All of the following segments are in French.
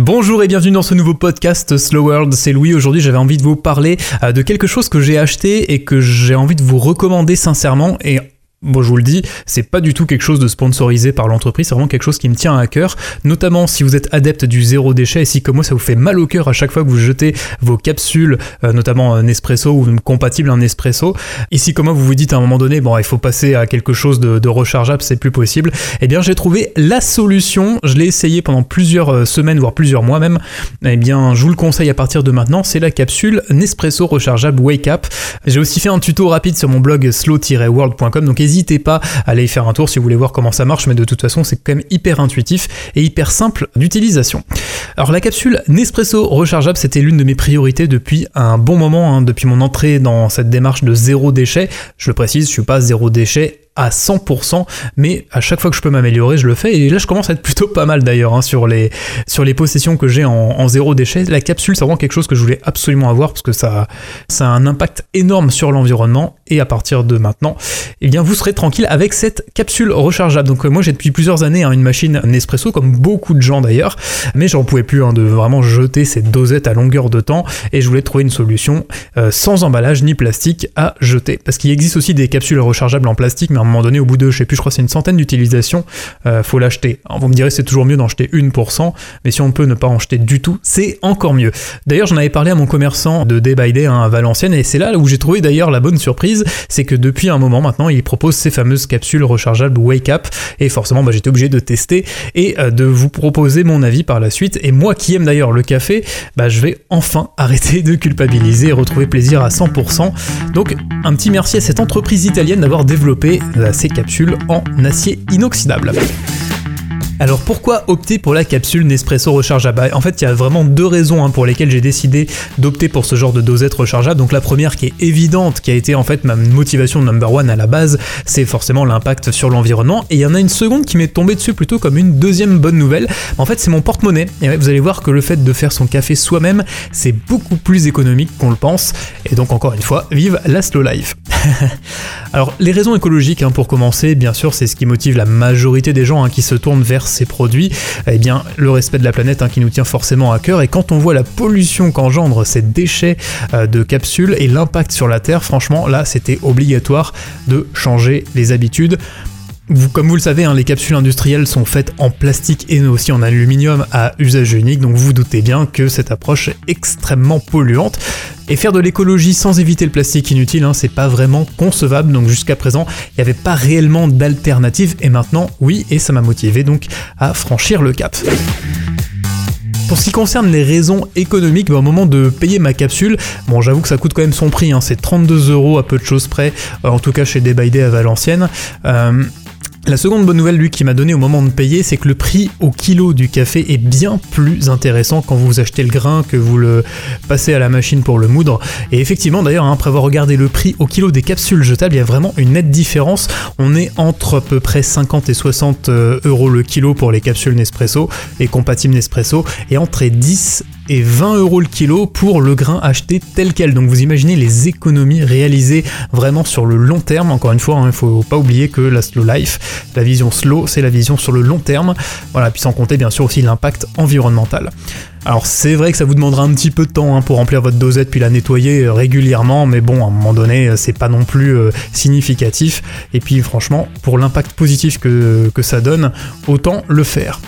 Bonjour et bienvenue dans ce nouveau podcast Slow World, c'est Louis. Aujourd'hui j'avais envie de vous parler euh, de quelque chose que j'ai acheté et que j'ai envie de vous recommander sincèrement et Bon, je vous le dis, c'est pas du tout quelque chose de sponsorisé par l'entreprise, c'est vraiment quelque chose qui me tient à cœur, notamment si vous êtes adepte du zéro déchet et si comme moi ça vous fait mal au cœur à chaque fois que vous jetez vos capsules, euh, notamment un Nespresso ou compatible un Nespresso. Ici comme moi vous vous dites à un moment donné, bon, il faut passer à quelque chose de, rechargeable, c'est plus possible. Eh bien, j'ai trouvé la solution. Je l'ai essayé pendant plusieurs euh, semaines, voire plusieurs mois même. Eh bien, je vous le conseille à partir de maintenant, c'est la capsule Nespresso rechargeable Wake Up. J'ai aussi fait un tuto rapide sur mon blog slow-world.com, donc n'hésitez pas à aller y faire un tour si vous voulez voir comment ça marche, mais de toute façon, c'est quand même hyper intuitif et hyper simple d'utilisation. Alors la capsule Nespresso rechargeable, c'était l'une de mes priorités depuis un bon moment, hein, depuis mon entrée dans cette démarche de zéro déchet. Je le précise, je suis pas zéro déchet à 100%, mais à chaque fois que je peux m'améliorer, je le fais. Et là, je commence à être plutôt pas mal d'ailleurs hein, sur, les, possessions que j'ai en, zéro déchet. La capsule, c'est vraiment quelque chose que je voulais absolument avoir parce que ça a un impact énorme sur l'environnement. Et à partir de maintenant, eh bien, vous serez tranquille avec cette capsule rechargeable. Donc, euh, moi, j'ai depuis plusieurs années hein, une machine Nespresso, comme beaucoup de gens d'ailleurs, mais j'en pouvais plus hein, de vraiment jeter cette dosette à longueur de temps. Et je voulais trouver une solution euh, sans emballage ni plastique à jeter. Parce qu'il existe aussi des capsules rechargeables en plastique, mais en moment donné, au bout de, je sais plus, je crois c'est une centaine d'utilisations, euh, faut l'acheter. Vous me direz, c'est toujours mieux d'en jeter une pour cent, mais si on peut ne pas en jeter du tout, c'est encore mieux. D'ailleurs, j'en avais parlé à mon commerçant de Day by Day hein, à Valenciennes, et c'est là où j'ai trouvé d'ailleurs la bonne surprise, c'est que depuis un moment maintenant, il propose ces fameuses capsules rechargeables Wake Up, et forcément, bah, j'étais obligé de tester et euh, de vous proposer mon avis par la suite. Et moi qui aime d'ailleurs le café, bah, je vais enfin arrêter de culpabiliser et retrouver plaisir à 100%. Donc, un petit merci à cette entreprise italienne d'avoir développé ces capsules en acier inoxydable. Alors pourquoi opter pour la capsule Nespresso rechargeable? En fait, il y a vraiment deux raisons hein, pour lesquelles j'ai décidé d'opter pour ce genre de dosette rechargeable. Donc la première qui est évidente, qui a été en fait ma motivation number one à la base, c'est forcément l'impact sur l'environnement. Et il y en a une seconde qui m'est tombée dessus plutôt comme une deuxième bonne nouvelle. En fait, c'est mon porte-monnaie. Et vous allez voir que le fait de faire son café soi-même, c'est beaucoup plus économique qu'on le pense. Et donc encore une fois, vive la slow life. Alors les raisons écologiques, hein, pour commencer, bien sûr, c'est ce qui motive la majorité des gens hein, qui se tournent vers ces produits, eh bien le respect de la planète hein, qui nous tient forcément à cœur. Et quand on voit la pollution qu'engendrent ces déchets euh, de capsules et l'impact sur la Terre, franchement là c'était obligatoire de changer les habitudes. Vous, comme vous le savez, hein, les capsules industrielles sont faites en plastique et aussi en aluminium à usage unique, donc vous doutez bien que cette approche est extrêmement polluante. Et faire de l'écologie sans éviter le plastique inutile, hein, c'est pas vraiment concevable, donc jusqu'à présent, il n'y avait pas réellement d'alternative, et maintenant, oui, et ça m'a motivé donc à franchir le cap. Pour ce qui concerne les raisons économiques, bah, au moment de payer ma capsule, bon j'avoue que ça coûte quand même son prix, hein, c'est 32 euros à peu de choses près, euh, en tout cas chez Day à Valenciennes. Euh, la seconde bonne nouvelle, lui, qui m'a donné au moment de payer, c'est que le prix au kilo du café est bien plus intéressant quand vous achetez le grain que vous le passez à la machine pour le moudre. Et effectivement, d'ailleurs, hein, après avoir regardé le prix au kilo des capsules jetables, il y a vraiment une nette différence. On est entre à peu près 50 et 60 euh, euros le kilo pour les capsules Nespresso et compatibles Nespresso, et entre 10 et 20 euros le kilo pour le grain acheté tel quel. Donc vous imaginez les économies réalisées vraiment sur le long terme. Encore une fois, il hein, ne faut pas oublier que la slow life, la vision slow, c'est la vision sur le long terme. Voilà, puis sans compter bien sûr aussi l'impact environnemental. Alors c'est vrai que ça vous demandera un petit peu de temps hein, pour remplir votre dosette puis la nettoyer euh, régulièrement, mais bon, à un moment donné, euh, c'est pas non plus euh, significatif. Et puis franchement, pour l'impact positif que ça donne, autant le faire.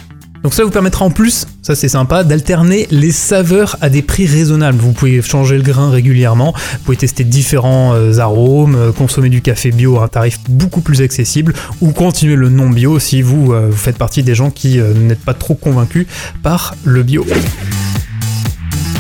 Donc ça vous permettra en plus, ça c'est sympa, d'alterner les saveurs à des prix raisonnables. Vous pouvez changer le grain régulièrement, vous pouvez tester différents euh, arômes, euh, consommer du café bio à un tarif beaucoup plus accessible, ou continuer le non bio si vous, euh, vous faites partie des gens qui n'êtes pas trop convaincus par le bio.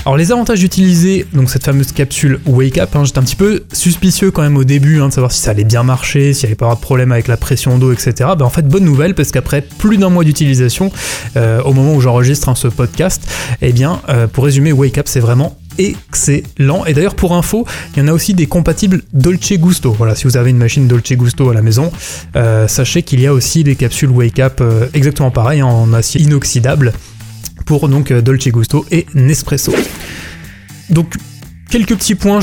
Alors les avantages d'utiliser donc cette fameuse capsule Wake Up, hein, j'étais un petit peu suspicieux quand même au début hein, de savoir si ça allait bien marcher, s'il n'y avait pas de problème avec la pression d'eau, etc. Ben, en fait bonne nouvelle parce qu'après plus d'un mois d'utilisation, euh, au moment où j'enregistre hein, ce podcast, eh bien euh, pour résumer Wake Up c'est vraiment excellent. Et d'ailleurs, pour info, il y en a aussi des compatibles Dolce Gusto. Voilà, si vous avez une machine Dolce Gusto à la maison, euh, sachez qu'il y a aussi des capsules Wake Up exactement pareil, en acier inoxydable pour donc euh, Dolce Gusto et Nespresso. Quelques petits points,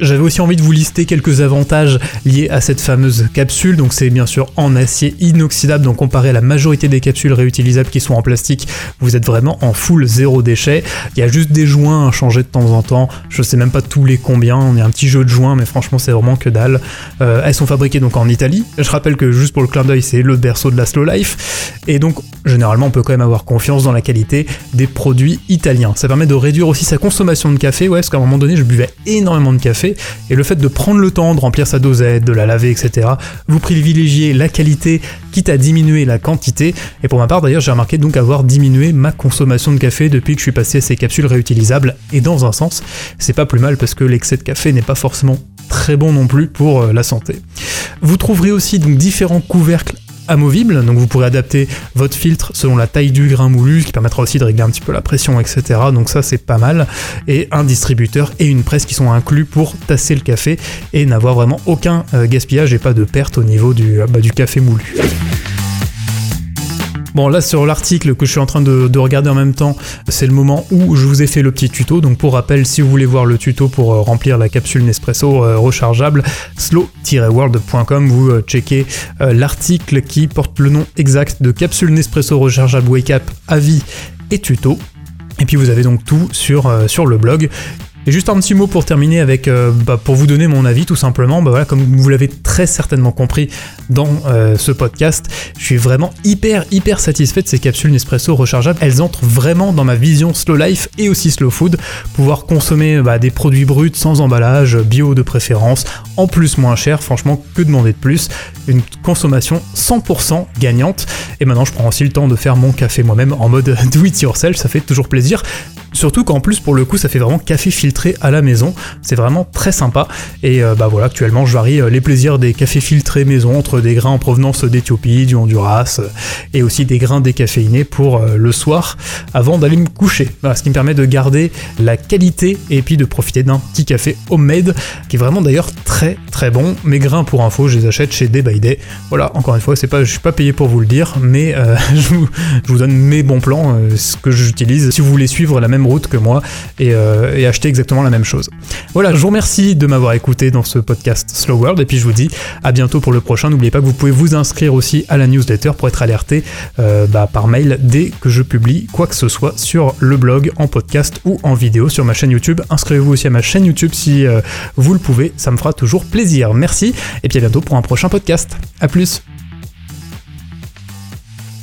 j'avais aussi envie de vous lister quelques avantages liés à cette fameuse capsule. Donc c'est bien sûr en acier inoxydable, donc comparé à la majorité des capsules réutilisables qui sont en plastique, vous êtes vraiment en full zéro déchet. Il y a juste des joints à changer de temps en temps, je sais même pas tous les combien, on est un petit jeu de joints, mais franchement c'est vraiment que dalle. Euh, elles sont fabriquées donc en Italie. Je rappelle que juste pour le clin d'œil, c'est le berceau de la slow life. Et donc généralement on peut quand même avoir confiance dans la qualité des produits italiens. Ça permet de réduire aussi sa consommation de café, ouais, parce qu'à un moment donné je buvais énormément de café, et le fait de prendre le temps de remplir sa dosette, de la laver, etc., vous privilégiez la qualité, quitte à diminuer la quantité, et pour ma part d'ailleurs j'ai remarqué donc avoir diminué ma consommation de café depuis que je suis passé à ces capsules réutilisables, et dans un sens, c'est pas plus mal parce que l'excès de café n'est pas forcément très bon non plus pour euh, la santé. Vous trouverez aussi donc différents couvercles amovible, donc vous pourrez adapter votre filtre selon la taille du grain moulu, ce qui permettra aussi de régler un petit peu la pression, etc. Donc ça c'est pas mal. Et un distributeur et une presse qui sont inclus pour tasser le café et n'avoir vraiment aucun euh, gaspillage et pas de perte au niveau du, euh, bah, du café moulu. Bon, là, sur l'article que je suis en train de, regarder en même temps, c'est le moment où je vous ai fait le petit tuto. Donc, pour rappel, si vous voulez voir le tuto pour euh, remplir la capsule Nespresso euh, rechargeable, slow-world.com, vous euh, checkez l'article qui porte le nom exact de capsule Nespresso rechargeable Wake Up, avis et tuto. Et puis vous avez donc tout sur, sur le blog. Et juste un petit mot pour terminer avec, euh, bah, pour vous donner mon avis tout simplement, bah, voilà, comme vous l'avez très certainement compris dans euh, ce podcast, je suis vraiment hyper hyper satisfait de ces capsules Nespresso rechargeables. Elles entrent vraiment dans ma vision slow life et aussi slow food, pouvoir consommer bah, des produits bruts sans emballage, bio de préférence, en plus moins cher, franchement que demander de plus, une consommation 100% gagnante. Et maintenant je prends aussi le temps de faire mon café moi-même en mode do it yourself, ça fait toujours plaisir. Surtout qu'en plus, pour le coup, ça fait vraiment café filtré à la maison. C'est vraiment très sympa. Et euh, bah voilà, actuellement, je varie euh, les plaisirs des cafés filtrés maison entre des grains en provenance d'Éthiopie, du Honduras, euh, et aussi des grains décaféinés pour le soir avant d'aller me coucher. Ce qui me permet de garder la qualité et puis de profiter d'un petit café homemade qui est vraiment d'ailleurs très très bon. Mes grains, pour info, je les achète chez Day by Day. Voilà, encore une fois, c'est pas, je suis pas payé pour vous le dire, mais je, vous, donne mes bons plans, ce que j'utilise. Si vous voulez suivre la même route que moi euh, et, acheter exactement la même chose. Voilà, je vous remercie de m'avoir écouté dans ce podcast Slow World et puis je vous dis à bientôt pour le prochain. N'oubliez pas que vous pouvez vous inscrire aussi à la newsletter pour être alerté euh, bah, par mail dès que je publie quoi que ce soit sur le blog, en podcast ou en vidéo sur ma chaîne YouTube. Inscrivez-vous aussi à ma chaîne YouTube si euh, vous le pouvez, ça me fera toujours plaisir. Merci et puis à bientôt pour un prochain podcast. A plus